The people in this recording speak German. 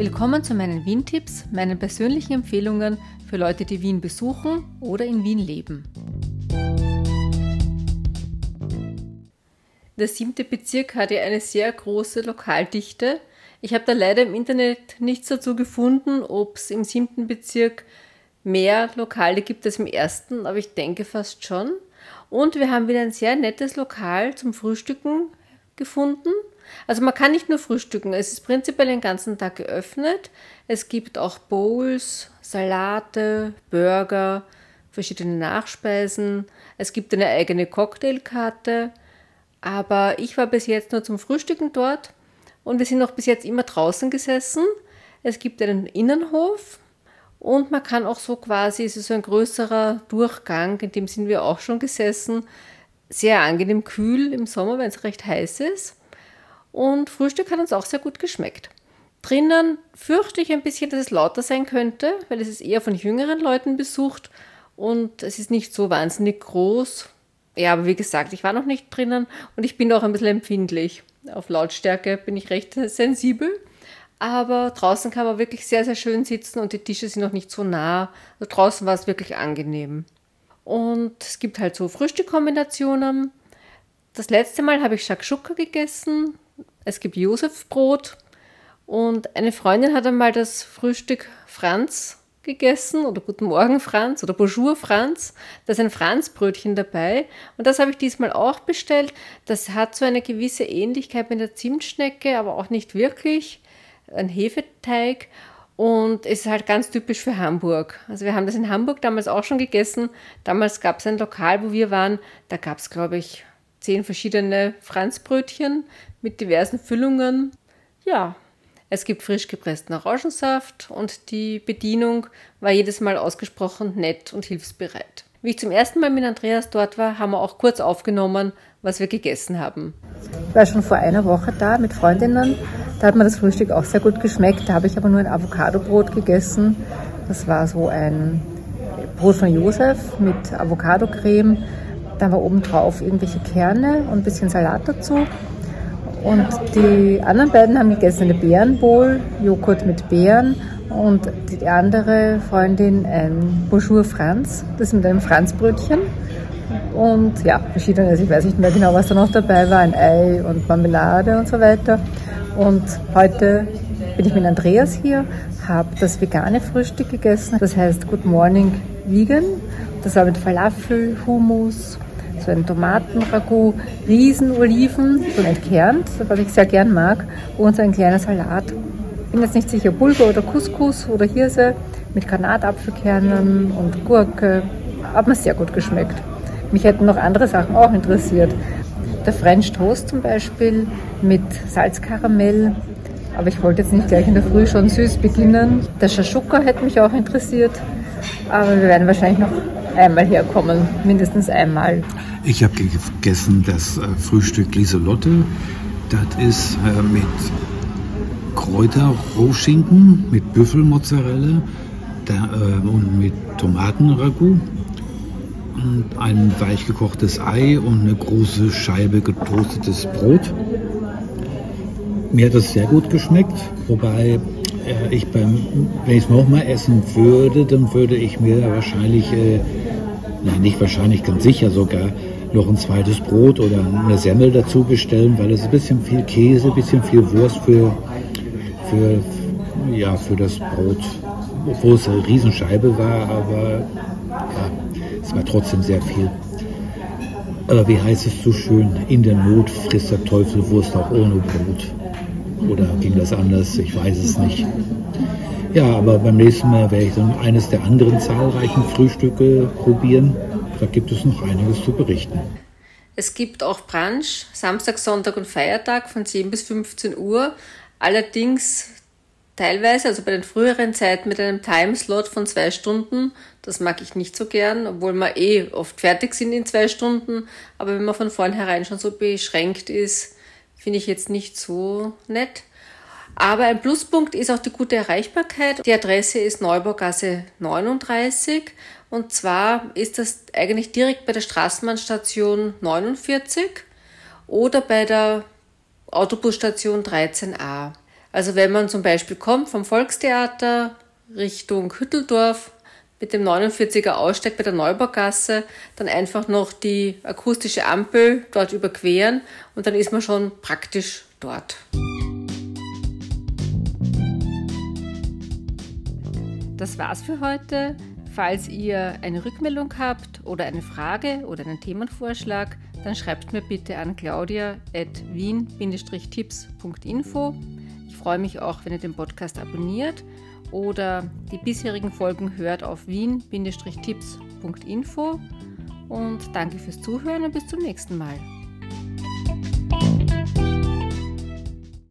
Willkommen zu meinen Wien-Tipps, meinen persönlichen Empfehlungen für Leute, die Wien besuchen oder in Wien leben. Der siebte Bezirk hat ja eine sehr große Lokaldichte. Ich habe da leider im Internet nichts dazu gefunden, ob es im siebten Bezirk mehr Lokale gibt als im ersten, aber ich denke fast schon. Und wir haben wieder ein sehr nettes Lokal zum Frühstücken gefunden. Also man kann nicht nur frühstücken, es ist prinzipiell den ganzen Tag geöffnet. Es gibt auch Bowls, Salate, Burger, verschiedene Nachspeisen. Es gibt eine eigene Cocktailkarte. Aber ich war bis jetzt nur zum Frühstücken dort und wir sind noch bis jetzt immer draußen gesessen. Es gibt einen Innenhof und man kann auch so quasi, es ist so ein größerer Durchgang, in dem sind wir auch schon gesessen. Sehr angenehm kühl im Sommer, wenn es recht heiß ist. Und Frühstück hat uns auch sehr gut geschmeckt. Drinnen fürchte ich ein bisschen, dass es lauter sein könnte, weil es ist eher von jüngeren Leuten besucht und es ist nicht so wahnsinnig groß. Ja, aber wie gesagt, ich war noch nicht drinnen und ich bin auch ein bisschen empfindlich. Auf Lautstärke bin ich recht sensibel. Aber draußen kann man wirklich sehr, sehr schön sitzen und die Tische sind noch nicht so nah. Also draußen war es wirklich angenehm. Und es gibt halt so Frühstückkombinationen. Das letzte Mal habe ich Shakshuka gegessen. Es gibt Josefbrot. Und eine Freundin hat einmal das Frühstück Franz gegessen oder Guten Morgen Franz oder Bonjour Franz. Da ist ein Franzbrötchen dabei und das habe ich diesmal auch bestellt. Das hat so eine gewisse Ähnlichkeit mit der Zimtschnecke, aber auch nicht wirklich. Ein Hefeteig und ist halt ganz typisch für Hamburg. Also wir haben das in Hamburg damals auch schon gegessen. Damals gab es ein Lokal, wo wir waren. Da gab es, glaube ich, zehn verschiedene Franzbrötchen mit diversen Füllungen. Ja, es gibt frisch gepressten Orangensaft und die Bedienung war jedes Mal ausgesprochen nett und hilfsbereit. Wie ich zum ersten Mal mit Andreas dort war, haben wir auch kurz aufgenommen, was wir gegessen haben. Ich war schon vor einer Woche da mit Freundinnen. Da hat mir das Frühstück auch sehr gut geschmeckt. Da habe ich aber nur ein Avocadobrot gegessen. Das war so ein Brot von Josef mit Avocadocreme. Da war oben drauf irgendwelche Kerne und ein bisschen Salat dazu. Und die anderen beiden haben gegessen eine Beerenbowl, Joghurt mit Beeren und die andere Freundin ein Bonjour Franz, das mit einem Franzbrötchen. Und ja, verschiedenes, ich weiß nicht mehr genau, was da noch dabei war, ein Ei und Marmelade und so weiter. Und heute bin ich mit Andreas hier, habe das vegane Frühstück gegessen, das heißt Good Morning Vegan. Das war mit Falafel, Hummus, so ein Tomatenragout, Riesenoliven, so entkernt, was ich sehr gern mag, und so ein kleiner Salat. Ich bin jetzt nicht sicher, Bulgur oder Couscous oder Hirse mit Granatapfelkernen und Gurke. Hat mir sehr gut geschmeckt. Mich hätten noch andere Sachen auch interessiert. Der French Toast zum Beispiel mit Salzkaramell. Aber ich wollte jetzt nicht gleich in der Früh schon süß beginnen. Der Shashuka hätte mich auch interessiert. Aber wir werden wahrscheinlich noch einmal herkommen, mindestens einmal. Ich habe gegessen das äh, Frühstück Lieselotte. Das ist äh, mit Kräuterrohschinken, mit Büffelmozzarella äh, und mit Tomatenragout und ein weich gekochtes Ei und eine große Scheibe getoastetes Brot. Mir hat das sehr gut geschmeckt, wobei äh, ich beim, wenn ich es nochmal essen würde, dann würde ich mir wahrscheinlich, äh, nein, nicht wahrscheinlich, ganz sicher sogar, noch ein zweites Brot oder eine Semmel dazu bestellen, weil es ein bisschen viel Käse, ein bisschen viel Wurst für, für, ja, für das Brot, obwohl es eine Riesenscheibe war, aber ja, es war trotzdem sehr viel. Aber wie heißt es so schön, in der Not frisst der Teufel Wurst auch ohne Brot. Oder ging das anders? Ich weiß es nicht. Ja, aber beim nächsten Mal werde ich dann eines der anderen zahlreichen Frühstücke probieren. Da gibt es noch einiges zu berichten. Es gibt auch Brunch, Samstag, Sonntag und Feiertag von 10 bis 15 Uhr. Allerdings teilweise, also bei den früheren Zeiten mit einem Timeslot von zwei Stunden. Das mag ich nicht so gern, obwohl wir eh oft fertig sind in zwei Stunden. Aber wenn man von vornherein schon so beschränkt ist, finde ich jetzt nicht so nett. Aber ein Pluspunkt ist auch die gute Erreichbarkeit. Die Adresse ist Neubaugasse 39 und zwar ist das eigentlich direkt bei der Straßenbahnstation 49 oder bei der Autobusstation 13a. Also wenn man zum Beispiel kommt vom Volkstheater Richtung Hütteldorf mit dem 49er Aussteig bei der Neubaugasse, dann einfach noch die akustische Ampel dort überqueren und dann ist man schon praktisch dort. Das war's für heute. Falls ihr eine Rückmeldung habt oder eine Frage oder einen Themenvorschlag, dann schreibt mir bitte an claudia.wien-tipps.info. Ich freue mich auch, wenn ihr den Podcast abonniert oder die bisherigen Folgen hört auf wien-tipps.info. Und danke fürs Zuhören und bis zum nächsten Mal.